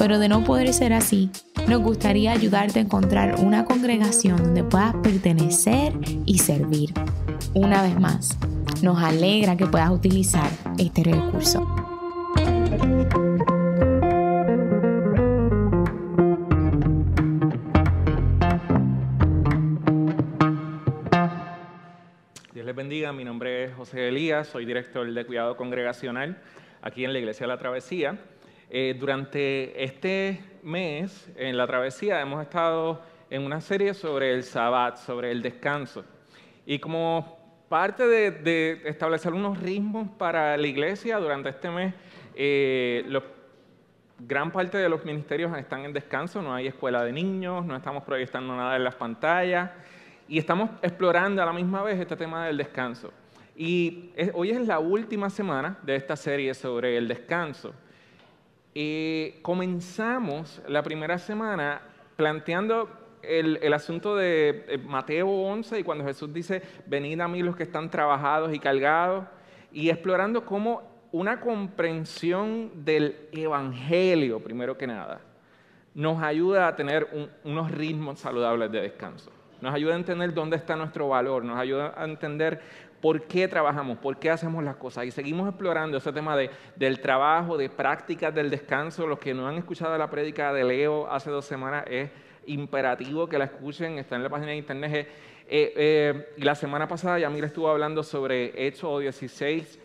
pero de no poder ser así, nos gustaría ayudarte a encontrar una congregación donde puedas pertenecer y servir. Una vez más, nos alegra que puedas utilizar este recurso. Dios les bendiga, mi nombre es José Elías, soy director de cuidado congregacional aquí en la Iglesia de la Travesía. Eh, durante este mes en la Travesía hemos estado en una serie sobre el Sabbat, sobre el descanso. Y como parte de, establecer unos ritmos para la iglesia durante este mes, eh, gran parte de los ministerios están en descanso, no hay escuela de niños, no estamos proyectando nada en las pantallas y estamos explorando a la misma vez este tema del descanso. Y hoy es la última semana de esta serie sobre el descanso. Y comenzamos la primera semana planteando el, el, asunto de eh, Mateo 11 y cuando Jesús dice, venid a mí los que están trabajados y cargados, y explorando cómo una comprensión del Evangelio, primero que nada, nos ayuda a tener unos ritmos saludables de descanso. Nos ayuda a entender dónde está nuestro valor, nos ayuda a entender por qué trabajamos, por qué hacemos las cosas. Y seguimos explorando ese tema de, del trabajo, de prácticas del descanso. Los que no han escuchado la prédica de Leo hace dos semanas es imperativo que la escuchen, está en la página de internet. Eh, eh, la semana pasada Yamil estuvo hablando sobre Hechos 16.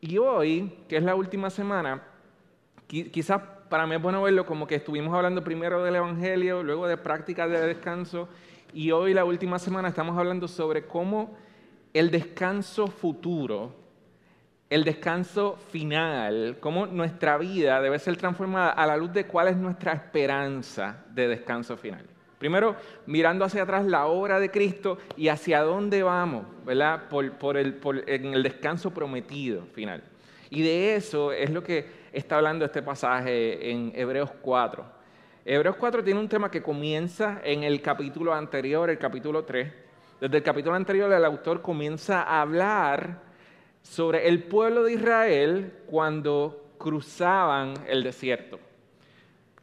Y hoy, que es la última semana, quizás para mí es bueno verlo como que estuvimos hablando primero del Evangelio, luego de prácticas de descanso, y hoy la última semana estamos hablando sobre cómo el descanso futuro, el descanso final, cómo nuestra vida debe ser transformada a la luz de cuál es nuestra esperanza de descanso final. Primero, mirando hacia atrás la obra de Cristo y hacia dónde vamos, ¿verdad? Por, el, en el descanso prometido final. Y de eso es lo que está hablando este pasaje en Hebreos 4. Hebreos 4 tiene un tema que comienza en el capítulo anterior, el capítulo 3. Desde el capítulo anterior el autor comienza a hablar sobre el pueblo de Israel cuando cruzaban el desierto.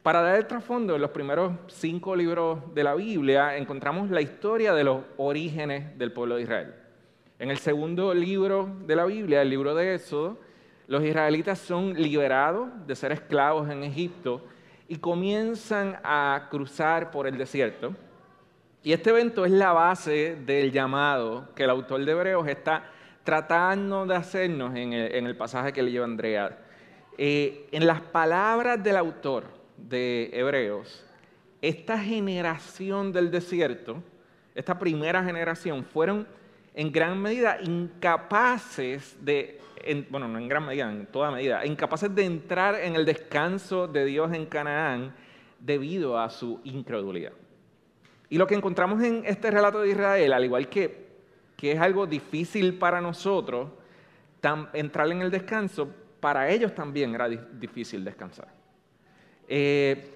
Para dar el trasfondo, en los primeros cinco libros de la Biblia encontramos la historia de los orígenes del pueblo de Israel. En el segundo libro de la Biblia, el libro de Éxodo, los israelitas son liberados de ser esclavos en Egipto y comienzan a cruzar por el desierto. Y este evento es la base del llamado que el autor de Hebreos está tratando de hacernos en el, pasaje que le lleva Andrea. Eh, en las palabras del autor de Hebreos, esta generación del desierto, esta primera generación, fueron en gran medida incapaces de, bueno, no en gran medida, en toda medida, incapaces de entrar en el descanso de Dios en Canaán debido a su incredulidad. Y lo que encontramos en este relato de Israel, al igual que que es algo difícil para nosotros, entrar en el descanso, para ellos también era difícil descansar. Eh,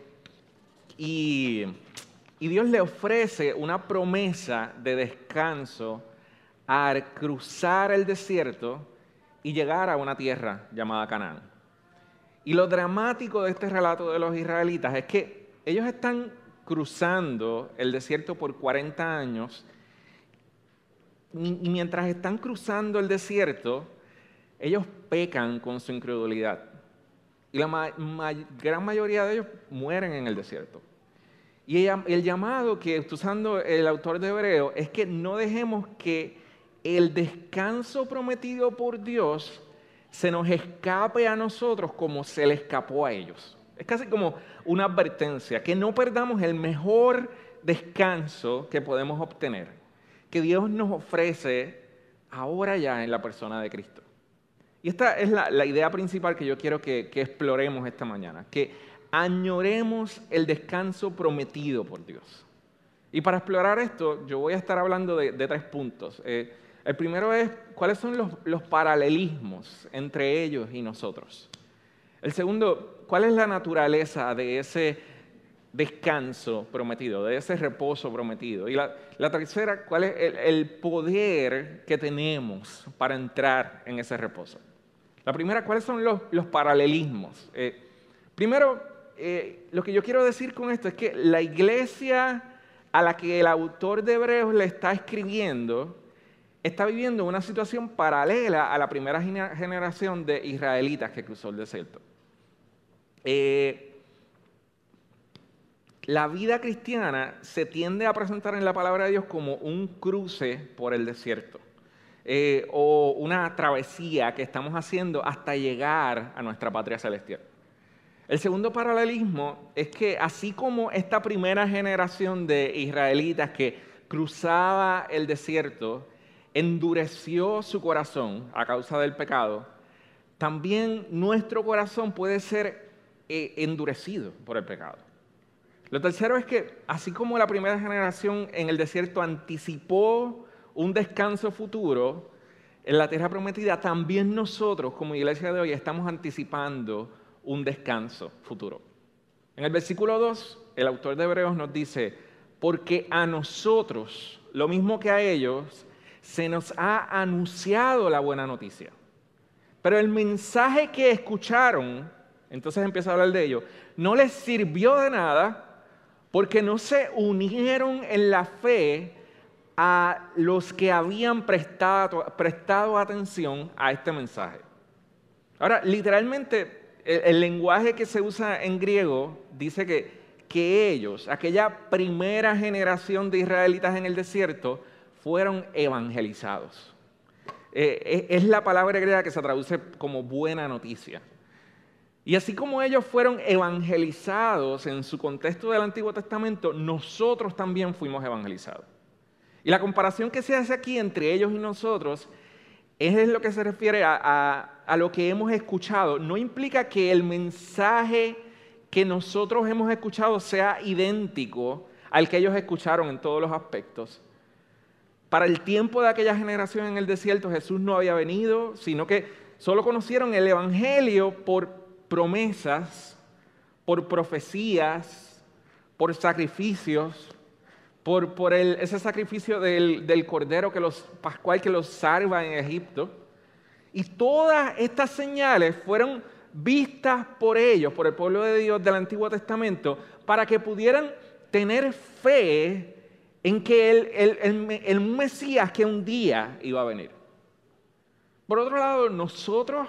y, Dios le ofrece una promesa de descanso al cruzar el desierto y llegar a una tierra llamada Canaán. Y lo dramático de este relato de los israelitas es que ellos están cruzando el desierto por 40 años y mientras están cruzando el desierto, ellos pecan con su incredulidad. Y la gran mayoría de ellos mueren en el desierto. Y el llamado que está usando el autor de Hebreo es que no dejemos que el descanso prometido por Dios se nos escape a nosotros como se le escapó a ellos. Es casi como una advertencia, que no perdamos el mejor descanso que podemos obtener que Dios nos ofrece ahora ya en la persona de Cristo. Y esta es la, idea principal que yo quiero que, exploremos esta mañana, que añoremos el descanso prometido por Dios. Y para explorar esto, yo voy a estar hablando de, tres puntos. Eh, el primero es cuáles son los, paralelismos entre ellos y nosotros. El segundo, cuál es la naturaleza de ese descanso prometido, de ese reposo prometido. Y la, tercera, cuál es el, poder que tenemos para entrar en ese reposo. La primera, cuáles son los, paralelismos. Eh, primero, eh, lo que yo quiero decir con esto es que la iglesia a la que el autor de Hebreos le está escribiendo está viviendo una situación paralela a la primera generación de israelitas que cruzó el desierto. Eh, la vida cristiana se tiende a presentar en la palabra de Dios como un cruce por el desierto eh, o una travesía que estamos haciendo hasta llegar a nuestra patria celestial. El segundo paralelismo es que así como esta primera generación de israelitas que cruzaba el desierto endureció su corazón a causa del pecado, también nuestro corazón puede ser eh, endurecido por el pecado. Lo tercero es que, así como la primera generación en el desierto anticipó un descanso futuro en la tierra prometida, también nosotros como iglesia de hoy estamos anticipando un descanso futuro. En el versículo 2, el autor de Hebreos nos dice, porque a nosotros, lo mismo que a ellos, se nos ha anunciado la buena noticia. Pero el mensaje que escucharon, entonces empieza a hablar de ello, no les sirvió de nada porque no se unieron en la fe a los que habían prestado, prestado atención a este mensaje. Ahora, literalmente, el, lenguaje que se usa en griego dice que, que ellos, aquella primera generación de israelitas en el desierto, fueron evangelizados. Eh, es la palabra griega que se traduce como buena noticia. Y así como ellos fueron evangelizados en su contexto del Antiguo Testamento, nosotros también fuimos evangelizados. Y la comparación que se hace aquí entre ellos y nosotros es lo que se refiere a lo que hemos escuchado. No implica que el mensaje que nosotros hemos escuchado sea idéntico al que ellos escucharon en todos los aspectos. Para el tiempo de aquella generación en el desierto Jesús no había venido, sino que solo conocieron el Evangelio por promesas, por profecías, por sacrificios, por, ese sacrificio del, del, cordero que los, pascual que los salva en Egipto. Y todas estas señales fueron vistas por ellos, por el pueblo de Dios del Antiguo Testamento, para que pudieran tener fe en que el, el, el, Mesías que un día iba a venir. Por otro lado, nosotros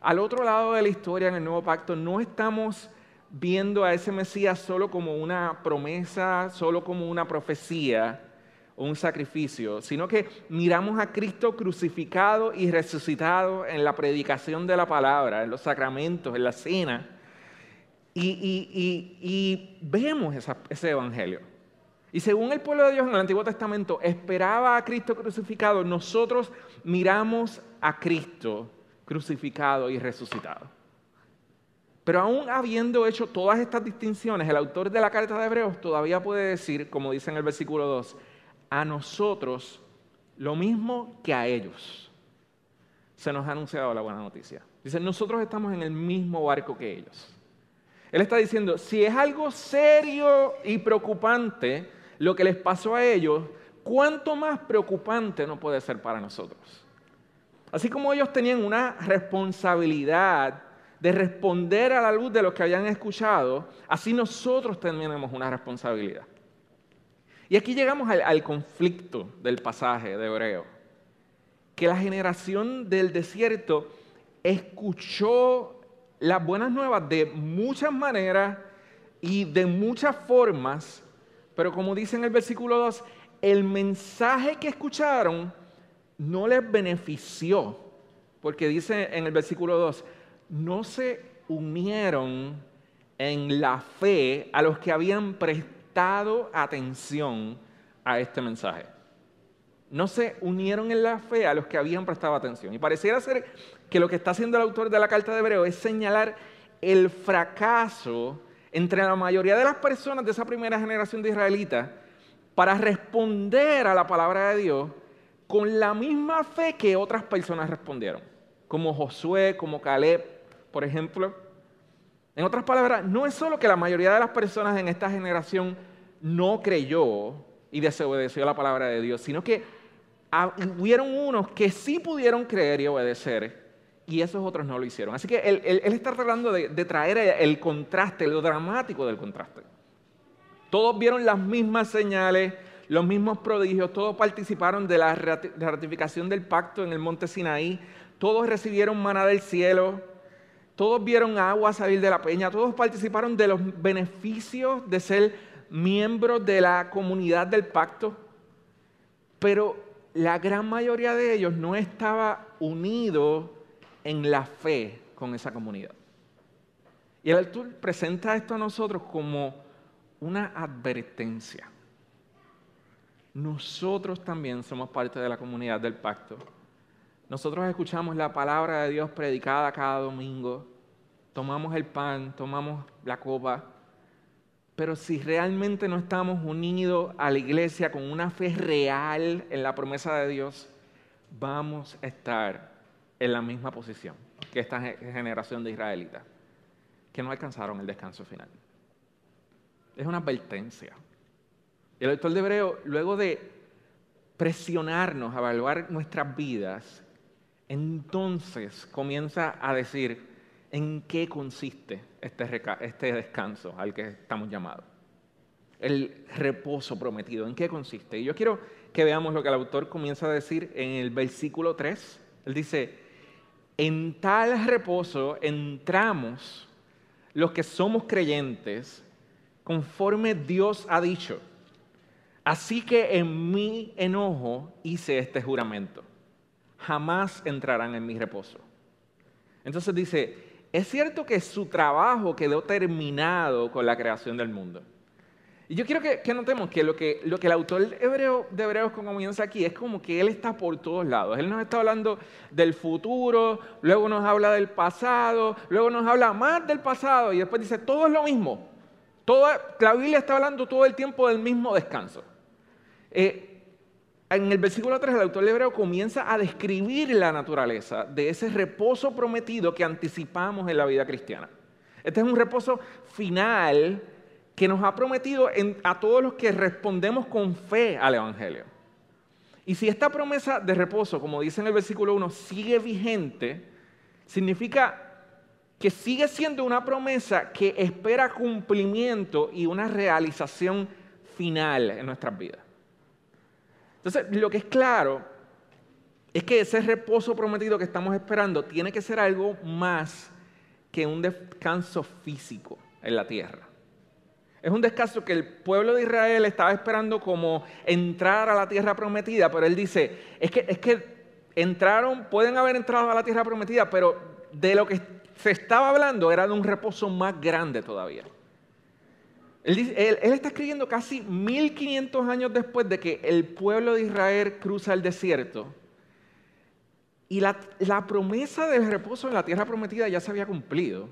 al otro lado de la historia, en el nuevo pacto, no estamos viendo a ese Mesías solo como una promesa, solo como una profecía o un sacrificio, sino que miramos a Cristo crucificado y resucitado en la predicación de la palabra, en los sacramentos, en la cena, y, vemos ese evangelio. Y según el pueblo de Dios en el Antiguo Testamento esperaba a Cristo crucificado, nosotros miramos a Cristo crucificado y resucitado. Pero aún habiendo hecho todas estas distinciones, el autor de la carta de Hebreos todavía puede decir, como dice en el versículo 2, a nosotros lo mismo que a ellos se nos ha anunciado la buena noticia. Dice, nosotros estamos en el mismo barco que ellos. Él está diciendo, si es algo serio y preocupante lo que les pasó a ellos, ¿cuánto más preocupante no puede ser para nosotros? Así como ellos tenían una responsabilidad de responder a la luz de lo que habían escuchado, así nosotros tenemos una responsabilidad. Y aquí llegamos al, conflicto del pasaje de Hebreo, que la generación del desierto escuchó las buenas nuevas de muchas maneras y de muchas formas, pero como dice en el versículo 2, el mensaje que escucharon no les benefició, porque dice en el versículo 2, no se unieron en la fe a los que habían prestado atención a este mensaje. No se unieron en la fe a los que habían prestado atención. Y pareciera ser que lo que está haciendo el autor de la carta de Hebreo es señalar el fracaso entre la mayoría de las personas de esa primera generación de israelitas para responder a la palabra de Dios con la misma fe que otras personas respondieron, como Josué, como Caleb, por ejemplo. En otras palabras, no es solo que la mayoría de las personas en esta generación no creyó y desobedeció la palabra de Dios, sino que hubieron unos que sí pudieron creer y obedecer y esos otros no lo hicieron. Así que él, está tratando de, traer el contraste, lo dramático del contraste. Todos vieron las mismas señales, los mismos prodigios, todos participaron de la ratificación del pacto en el monte Sinaí, todos recibieron maná del cielo, todos vieron agua salir de la peña, todos participaron de los beneficios de ser miembros de la comunidad del pacto, pero la gran mayoría de ellos no estaba unido en la fe con esa comunidad. Y el autor presenta esto a nosotros como una advertencia. Nosotros también somos parte de la comunidad del pacto. Nosotros escuchamos la palabra de Dios predicada cada domingo, tomamos el pan, tomamos la copa, pero si realmente no estamos unidos a la iglesia con una fe real en la promesa de Dios, vamos a estar en la misma posición que esta generación de israelitas, que no alcanzaron el descanso final. Es una advertencia. El autor de Hebreo, luego de presionarnos a evaluar nuestras vidas, entonces comienza a decir en qué consiste este, este descanso al que estamos llamados. El reposo prometido, ¿en qué consiste? Y yo quiero que veamos lo que el autor comienza a decir en el versículo 3. Él dice, en tal reposo entramos los que somos creyentes conforme Dios ha dicho. Así que en mi enojo hice este juramento. Jamás entrarán en mi reposo. Entonces dice, es cierto que su trabajo quedó terminado con la creación del mundo. Y yo quiero que, notemos que lo, que lo que el autor hebreo, de Hebreos comienza aquí es como que él está por todos lados. Él nos está hablando del futuro, luego nos habla del pasado, luego nos habla más del pasado y después dice, todo es lo mismo. Toda, la Biblia está hablando todo el tiempo del mismo descanso. Eh, en el versículo 3 el autor de Hebreo comienza a describir la naturaleza de ese reposo prometido que anticipamos en la vida cristiana. Este es un reposo final que nos ha prometido a todos los que respondemos con fe al Evangelio. Y si esta promesa de reposo, como dice en el versículo 1, sigue vigente, significa que sigue siendo una promesa que espera cumplimiento y una realización final en nuestras vidas. Entonces, lo que es claro es que ese reposo prometido que estamos esperando tiene que ser algo más que un descanso físico en la tierra. Es un descanso que el pueblo de Israel estaba esperando como entrar a la tierra prometida, pero él dice, es que, es que entraron, pueden haber entrado a la tierra prometida, pero de lo que se estaba hablando era de un reposo más grande todavía. Él, está escribiendo casi 1500 años después de que el pueblo de Israel cruza el desierto. Y la, la, promesa del reposo en la tierra prometida ya se había cumplido.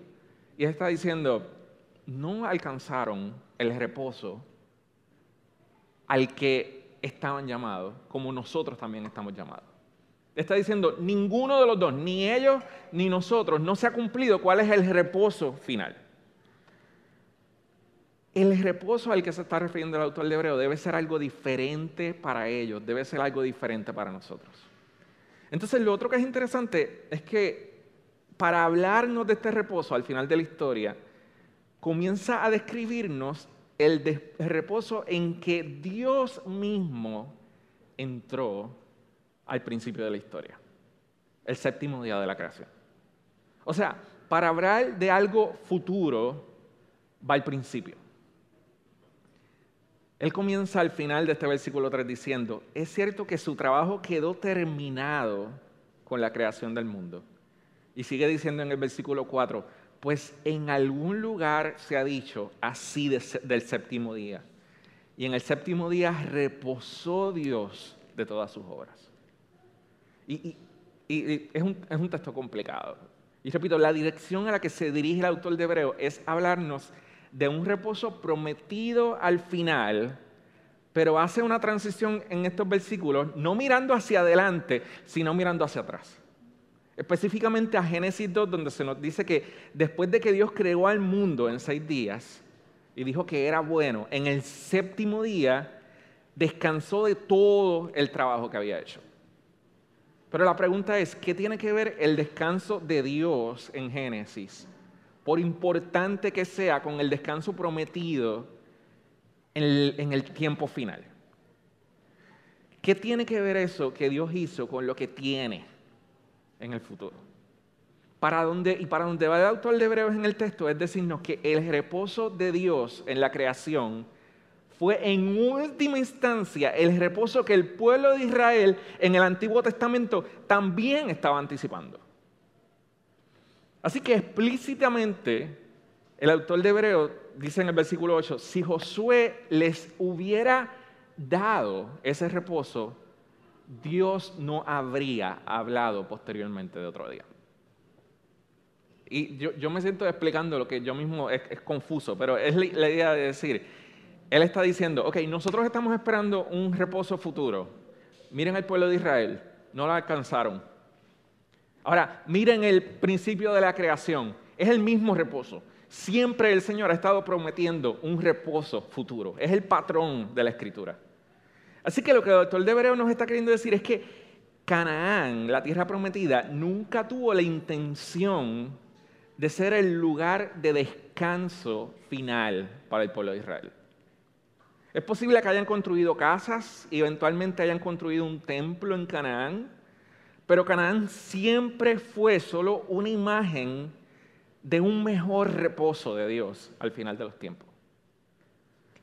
Y él está diciendo, no alcanzaron el reposo al que estaban llamados, como nosotros también estamos llamados. Está diciendo, ninguno de los dos, ni ellos ni nosotros, no se ha cumplido cuál es el reposo final. El reposo al que se está refiriendo el autor de Hebreo debe ser algo diferente para ellos, debe ser algo diferente para nosotros. Entonces, lo otro que es interesante es que para hablarnos de este reposo al final de la historia, comienza a describirnos el, reposo en que Dios mismo entró al principio de la historia, el séptimo día de la creación. O sea, para hablar de algo futuro, va al principio. Él comienza al final de este versículo 3 diciendo, es cierto que su trabajo quedó terminado con la creación del mundo. Y sigue diciendo en el versículo 4, pues en algún lugar se ha dicho así del séptimo día. Y en el séptimo día reposó Dios de todas sus obras. Y, es, un, es un texto complicado. Y repito, la dirección a la que se dirige el autor de Hebreo es hablarnos de un reposo prometido al final, pero hace una transición en estos versículos, no mirando hacia adelante, sino mirando hacia atrás. Específicamente a Génesis 2, donde se nos dice que después de que Dios creó al mundo en seis días y dijo que era bueno, en el séptimo día descansó de todo el trabajo que había hecho. Pero la pregunta es, ¿qué tiene que ver el descanso de Dios en Génesis, por importante que sea, con el descanso prometido en el, tiempo final? ¿Qué tiene que ver eso que Dios hizo con lo que tiene en el futuro? Para donde, y para donde va el autor de Hebreos en el texto es decirnos que el reposo de Dios en la creación fue en última instancia el reposo que el pueblo de Israel en el Antiguo Testamento también estaba anticipando. Así que explícitamente el autor de Hebreo dice en el versículo 8, si Josué les hubiera dado ese reposo, Dios no habría hablado posteriormente de otro día. Y yo, me siento explicando lo que yo mismo es, confuso, pero es la idea de decir, él está diciendo, ok, nosotros estamos esperando un reposo futuro. Miren al pueblo de Israel, no lo alcanzaron. Ahora, miren el principio de la creación, es el mismo reposo. Siempre el Señor ha estado prometiendo un reposo futuro, es el patrón de la escritura. Así que lo que el doctor de nos está queriendo decir es que Canaán, la tierra prometida, nunca tuvo la intención de ser el lugar de descanso final para el pueblo de Israel. Es posible que hayan construido casas y eventualmente hayan construido un templo en Canaán, pero Canaán siempre fue solo una imagen de un mejor reposo de Dios al final de los tiempos.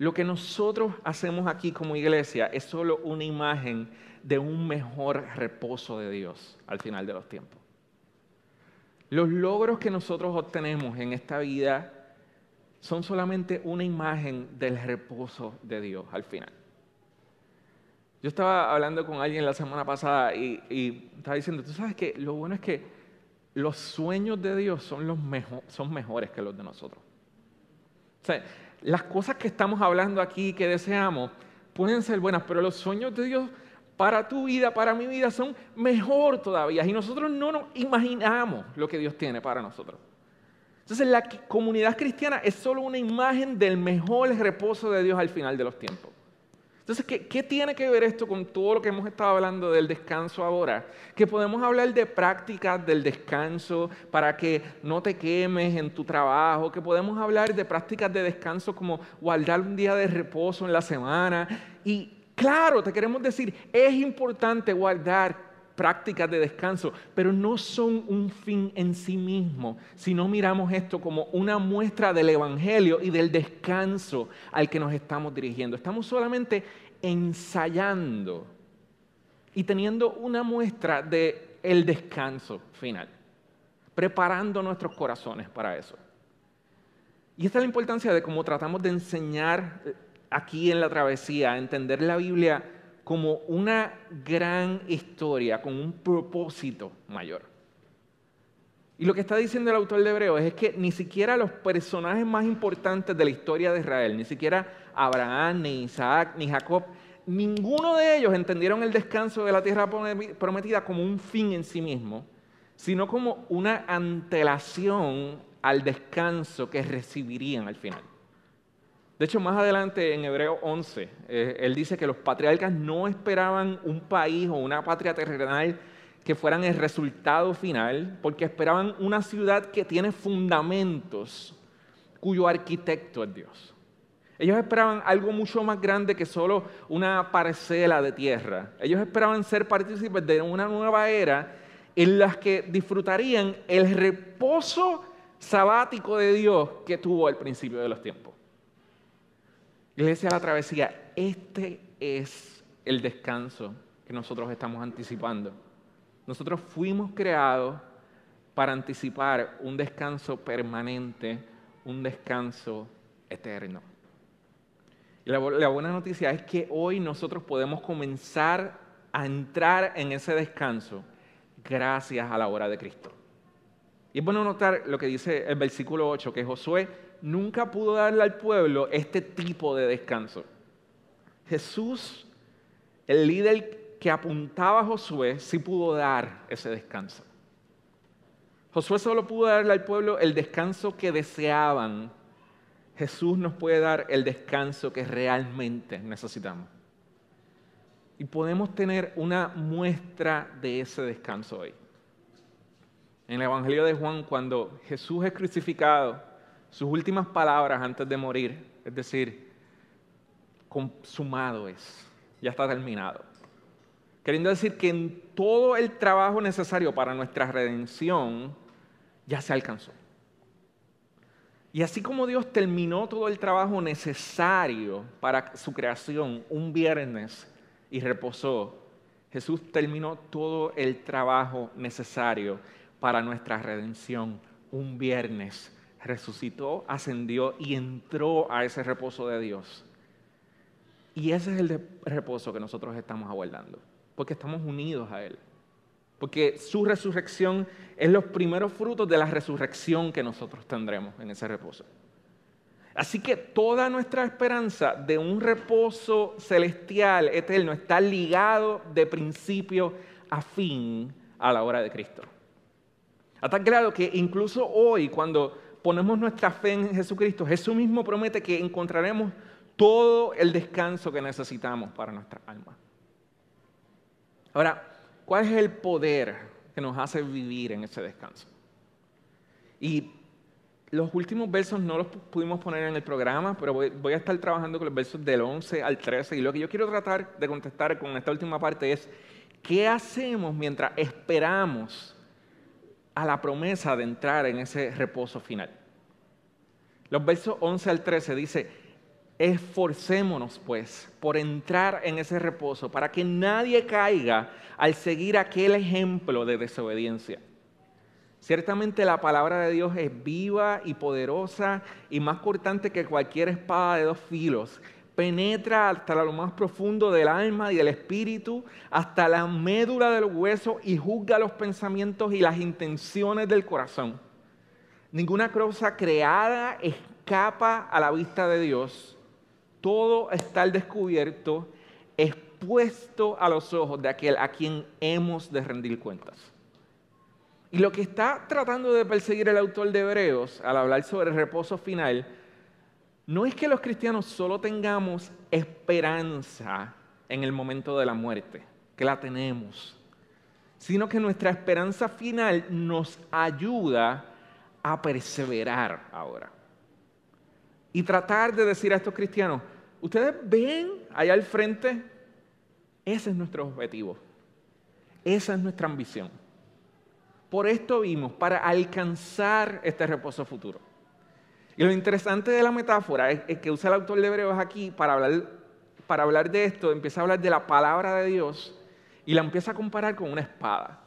Lo que nosotros hacemos aquí como iglesia es solo una imagen de un mejor reposo de Dios al final de los tiempos. Los logros que nosotros obtenemos en esta vida son solamente una imagen del reposo de Dios al final. Yo estaba hablando con alguien la semana pasada y, estaba diciendo, tú sabes que lo bueno es que los sueños de Dios son, los son mejores que los de nosotros. O sea, las cosas que estamos hablando aquí, que deseamos, pueden ser buenas, pero los sueños de Dios para tu vida, para mi vida, son mejor todavía. Y nosotros no nos imaginamos lo que Dios tiene para nosotros. Entonces la comunidad cristiana es solo una imagen del mejor reposo de Dios al final de los tiempos. Entonces, ¿qué, tiene que ver esto con todo lo que hemos estado hablando del descanso ahora? Que podemos hablar de prácticas del descanso para que no te quemes en tu trabajo, que podemos hablar de prácticas de descanso como guardar un día de reposo en la semana. Y claro, te queremos decir, es importante guardar prácticas de descanso, pero no son un fin en sí mismo, si no miramos esto como una muestra del Evangelio y del descanso al que nos estamos dirigiendo. Estamos solamente ensayando y teniendo una muestra del el descanso final, preparando nuestros corazones para eso. Y esta es la importancia de cómo tratamos de enseñar aquí en la travesía, a entender la Biblia como una gran historia con un propósito mayor. Y lo que está diciendo el autor de Hebreos es que ni siquiera los personajes más importantes de la historia de Israel, ni siquiera Abraham, ni Isaac, ni Jacob, ninguno de ellos entendieron el descanso de la tierra prometida como un fin en sí mismo, sino como una antelación al descanso que recibirían al final. De hecho, más adelante en Hebreo 11, eh, él dice que los patriarcas no esperaban un país o una patria terrenal que fueran el resultado final, porque esperaban una ciudad que tiene fundamentos, cuyo arquitecto es Dios. Ellos esperaban algo mucho más grande que solo una parcela de tierra. Ellos esperaban ser partícipes de una nueva era en la que disfrutarían el reposo sabático de Dios que tuvo al principio de los tiempos. Iglesia de la Travesía, este es el descanso que nosotros estamos anticipando. Nosotros fuimos creados para anticipar un descanso permanente, un descanso eterno. Y la, buena noticia es que hoy nosotros podemos comenzar a entrar en ese descanso gracias a la obra de Cristo. Y es bueno notar lo que dice el versículo 8, que Josué nunca pudo darle al pueblo este tipo de descanso. Jesús, el líder que apuntaba a Josué, sí pudo dar ese descanso. Josué solo pudo darle al pueblo el descanso que deseaban. Jesús nos puede dar el descanso que realmente necesitamos. Y podemos tener una muestra de ese descanso hoy. En el Evangelio de Juan, cuando Jesús es crucificado, sus últimas palabras antes de morir, es decir, consumado es, ya está terminado. Queriendo decir que en todo el trabajo necesario para nuestra redención ya se alcanzó. Y así como Dios terminó todo el trabajo necesario para su creación un viernes y reposó, Jesús terminó todo el trabajo necesario para nuestra redención un viernes. Resucitó, ascendió y entró a ese reposo de Dios. Y ese es el reposo que nosotros estamos aguardando, porque estamos unidos a Él. Porque su resurrección es los primeros frutos de la resurrección que nosotros tendremos en ese reposo. Así que toda nuestra esperanza de un reposo celestial, eterno, está ligado de principio a fin a la hora de Cristo. Hasta claro que incluso hoy, cuando ponemos nuestra fe en Jesucristo, Jesús mismo promete que encontraremos todo el descanso que necesitamos para nuestra alma. Ahora, ¿cuál es el poder que nos hace vivir en ese descanso? Y los últimos versos no los pudimos poner en el programa, pero voy, a estar trabajando con los versos del 11 al 13. Y lo que yo quiero tratar de contestar con esta última parte es, ¿qué hacemos mientras esperamos a la promesa de entrar en ese reposo final? Los versos 11 al 13 dice, esforcémonos pues por entrar en ese reposo para que nadie caiga al seguir aquel ejemplo de desobediencia Ciertamente la palabra de Dios es viva y poderosa y más cortante que cualquier espada de dos filos. Penetra hasta lo más profundo del alma y del espíritu, hasta la médula del hueso y juzga los pensamientos y las intenciones del corazón. Ninguna cosa creada escapa a la vista de Dios. Todo está al descubierto, expuesto a los ojos de aquel a quien hemos de rendir cuentas. Y lo que está tratando de perseguir el autor de Hebreos al hablar sobre el reposo final, no es que los cristianos solo tengamos esperanza en el momento de la muerte, que la tenemos, sino que nuestra esperanza final nos ayuda a perseverar ahora. Y tratar de decir a estos cristianos, ustedes ven allá al frente, ese es nuestro objetivo, esa es nuestra ambición. Por esto vimos, para alcanzar este reposo futuro. Y lo interesante de la metáfora es, que usa el autor de Hebreos aquí para hablar, para hablar de esto, empieza a hablar de la palabra de Dios y la empieza a comparar con una espada.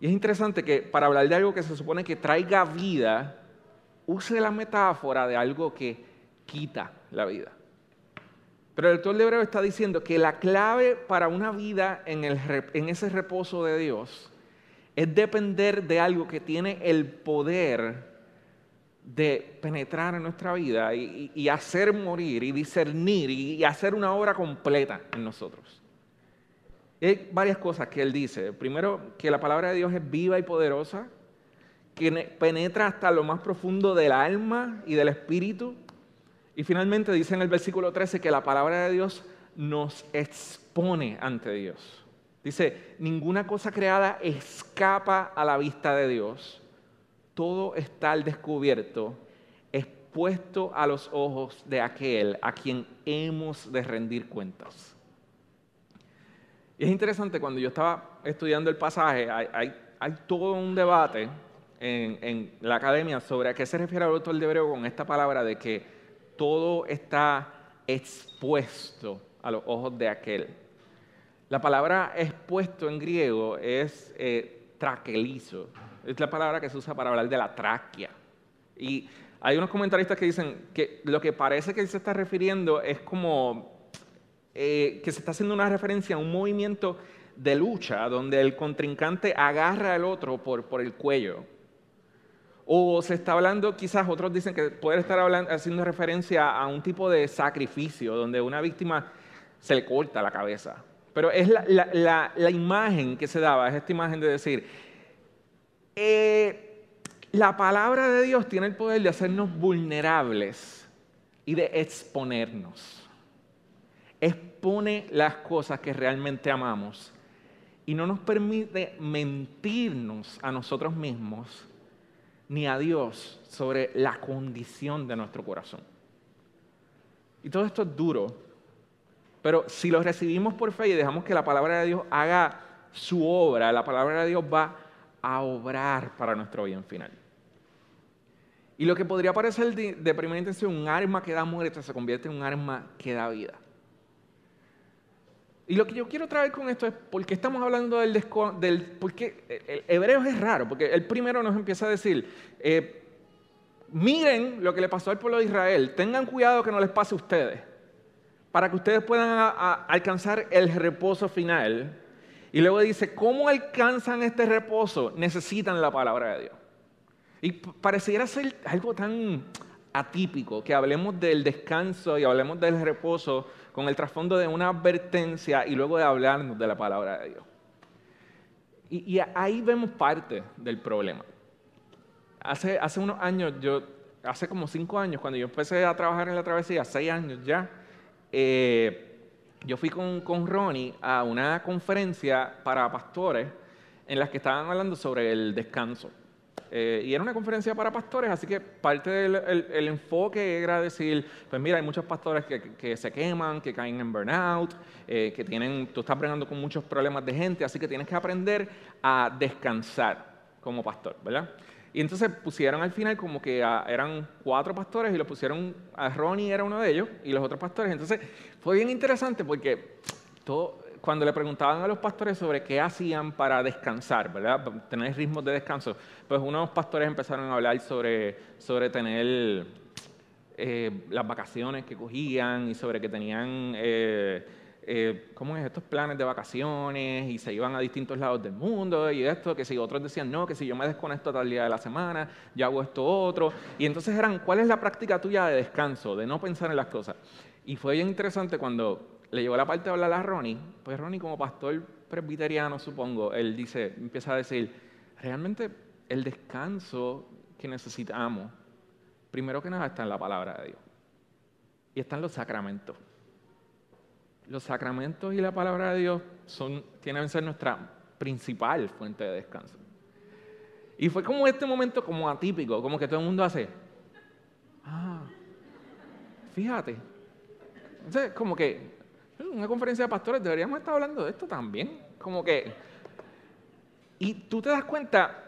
Y es interesante que para hablar de algo que se supone que traiga vida, use la metáfora de algo que quita la vida. Pero el autor de Hebreos está diciendo que la clave para una vida en, el, en ese reposo de Dios es depender de algo que tiene el poder de penetrar en nuestra vida y, hacer morir y discernir y, hacer una obra completa en nosotros. hay varias cosas que él dice. Primero, que la palabra de Dios es viva y poderosa, que penetra hasta lo más profundo del alma y del espíritu. Y finalmente dice en el versículo 13 que la palabra de Dios nos expone ante Dios. Dice, ninguna cosa creada escapa a la vista de Dios. Todo está al descubierto, expuesto a los ojos de aquel a quien hemos de rendir cuentas. Y es interesante, cuando yo estaba estudiando el pasaje, hay, todo un debate en, la academia sobre a qué se refiere el autor de Hebreo con esta palabra de que todo está expuesto a los ojos de aquel. La palabra expuesto en griego es eh, traquelizo. Es la palabra que se usa para hablar de la tráquea. Y hay unos comentaristas que dicen que lo que parece que se está refiriendo es como eh, que se está haciendo una referencia a un movimiento de lucha donde el contrincante agarra al otro por, por el cuello. O se está hablando, quizás otros dicen que puede estar hablando, haciendo referencia a un tipo de sacrificio donde una víctima se le corta la cabeza. Pero es la, imagen que se daba, es esta imagen de decir, eh, la palabra de Dios tiene el poder de hacernos vulnerables y de exponernos. Expone las cosas que realmente amamos y no nos permite mentirnos a nosotros mismos ni a Dios sobre la condición de nuestro corazón. Y todo esto es duro, pero si lo recibimos por fe y dejamos que la palabra de Dios haga su obra, la palabra de Dios va a obrar para nuestro bien final. Y lo que podría parecer de, primera intención un arma que da muerte se convierte en un arma que da vida. Y lo que yo quiero traer con esto es por qué estamos hablando del, del porque el hebreo es raro, porque el primero nos empieza a decir, eh, miren lo que le pasó al pueblo de Israel, tengan cuidado que no les pase a ustedes para que ustedes puedan alcanzar el reposo final. Y luego dice, ¿cómo alcanzan este reposo? Necesitan la palabra de Dios. Y pareciera ser algo tan atípico que hablemos del descanso y hablemos del reposo con el trasfondo de una advertencia y luego de hablarnos de la palabra de Dios. Y, ahí vemos parte del problema. Hace, hace unos años, yo, hace como cinco años, cuando yo empecé a trabajar en la travesía, seis años ya, eh, yo fui con, con, Ronnie a una conferencia para pastores en las que estaban hablando sobre el descanso. Eh, y era una conferencia para pastores, así que parte del enfoque era decir, pues mira, hay muchos pastores que, que se queman, que caen en burnout, eh, que tienen, tú estás bregando con muchos problemas de gente, así que tienes que aprender a descansar como pastor, ¿verdad? Y entonces pusieron al final como que eran cuatro pastores y lo pusieron, a Ronnie era uno de ellos y los otros pastores. Entonces fue bien interesante porque todo, cuando le preguntaban a los pastores sobre qué hacían para descansar, ¿verdad? Tener ritmos de descanso, pues unos pastores empezaron a hablar sobre, sobre tener eh, las vacaciones que cogían y sobre que tenían... Eh, eh, ¿cómo es? Estos planes de vacaciones y se iban a distintos lados del mundo y esto, que si otros decían, no, que si yo me desconecto tal día de la semana, yo hago esto otro. Y entonces eran, ¿cuál es la práctica tuya de descanso, de no pensar en las cosas? Y fue bien interesante cuando le llegó la parte de hablar a Ronnie, pues Ronnie como pastor presbiteriano, supongo, él dice, empieza a decir, realmente el descanso que necesitamos, primero que nada está en la palabra de Dios y están los sacramentos los sacramentos y la palabra de Dios son, tienen que ser nuestra principal fuente de descanso. Y fue como este momento como atípico, como que todo el mundo hace, ah, fíjate. Entonces, como que en una conferencia de pastores deberíamos estar hablando de esto también. Como que, y tú te das cuenta,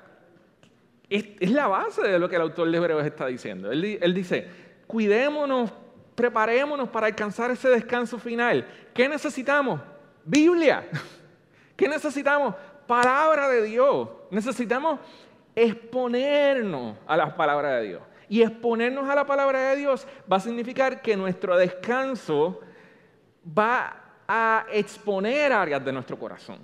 es, la base de lo que el autor de Hebreos está diciendo. Él dice, cuidémonos preparémonos para alcanzar ese descanso final. ¿Qué necesitamos? Biblia. ¿Qué necesitamos? Palabra de Dios. Necesitamos exponernos a la palabra de Dios. Y exponernos a la palabra de Dios va a significar que nuestro descanso va a exponer áreas de nuestro corazón.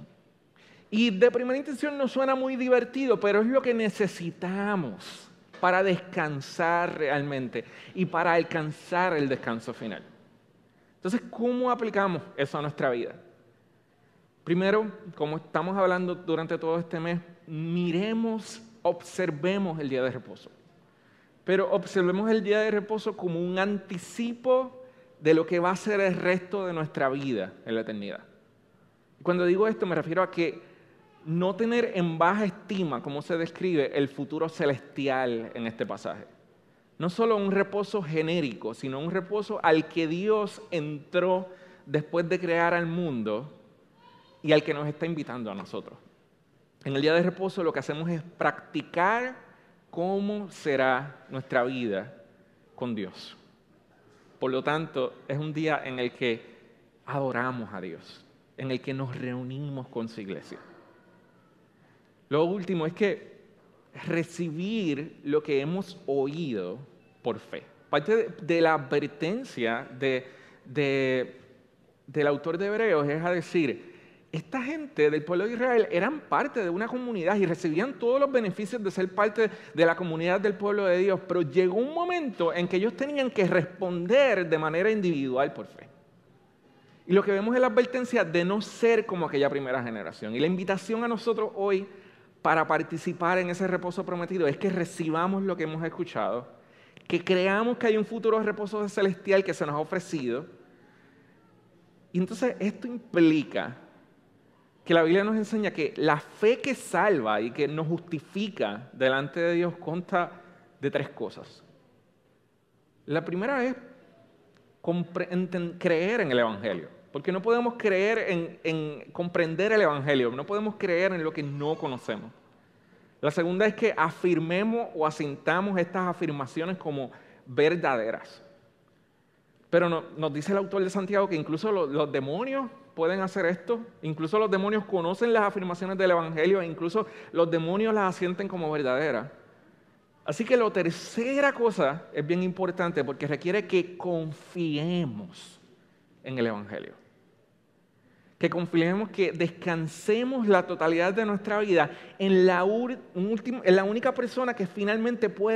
Y de primera intención no suena muy divertido, pero es lo que necesitamos para descansar realmente y para alcanzar el descanso final. Entonces, ¿cómo aplicamos eso a nuestra vida? Primero, como estamos hablando durante todo este mes, miremos, observemos el día de reposo. Pero observemos el día de reposo como un anticipo de lo que va a ser el resto de nuestra vida en la eternidad. Cuando digo esto me refiero a que no tener en baja estima, como se describe, el futuro celestial en este pasaje. No solo un reposo genérico, sino un reposo al que Dios entró después de crear al mundo y al que nos está invitando a nosotros. En el día de reposo lo que hacemos es practicar cómo será nuestra vida con Dios. Por lo tanto, es un día en el que adoramos a Dios, en el que nos reunimos con su iglesia. Lo último es que recibir lo que hemos oído por fe. Parte de, la advertencia del autor de Hebreos es a decir, esta gente del pueblo de Israel eran parte de una comunidad y recibían todos los beneficios de ser parte de la comunidad del pueblo de Dios, pero llegó un momento en que ellos tenían que responder de manera individual por fe. Y lo que vemos es la advertencia de no ser como aquella primera generación. Y la invitación a nosotros hoy para participar en ese reposo prometido es que recibamos lo que hemos escuchado, que creamos que hay un futuro reposo celestial que se nos ha ofrecido. Y entonces esto implica que la Biblia nos enseña que la fe que salva y que nos justifica delante de Dios consta de tres cosas. La primera es creer en el Evangelio. Porque no podemos creer en, comprender el Evangelio, no podemos creer en lo que no conocemos. La segunda es que afirmemos o asintamos estas afirmaciones como verdaderas. Pero nos dice el autor de Santiago que incluso los, demonios pueden hacer esto, incluso los demonios conocen las afirmaciones del Evangelio e incluso los demonios las asienten como verdaderas. Así que la tercera cosa es bien importante porque requiere que confiemos en el Evangelio. Que confiemos, que descansemos la totalidad de nuestra vida en la, en la única persona que finalmente puede